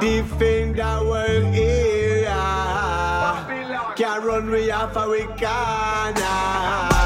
Defend our area. Can't run we off a we corner.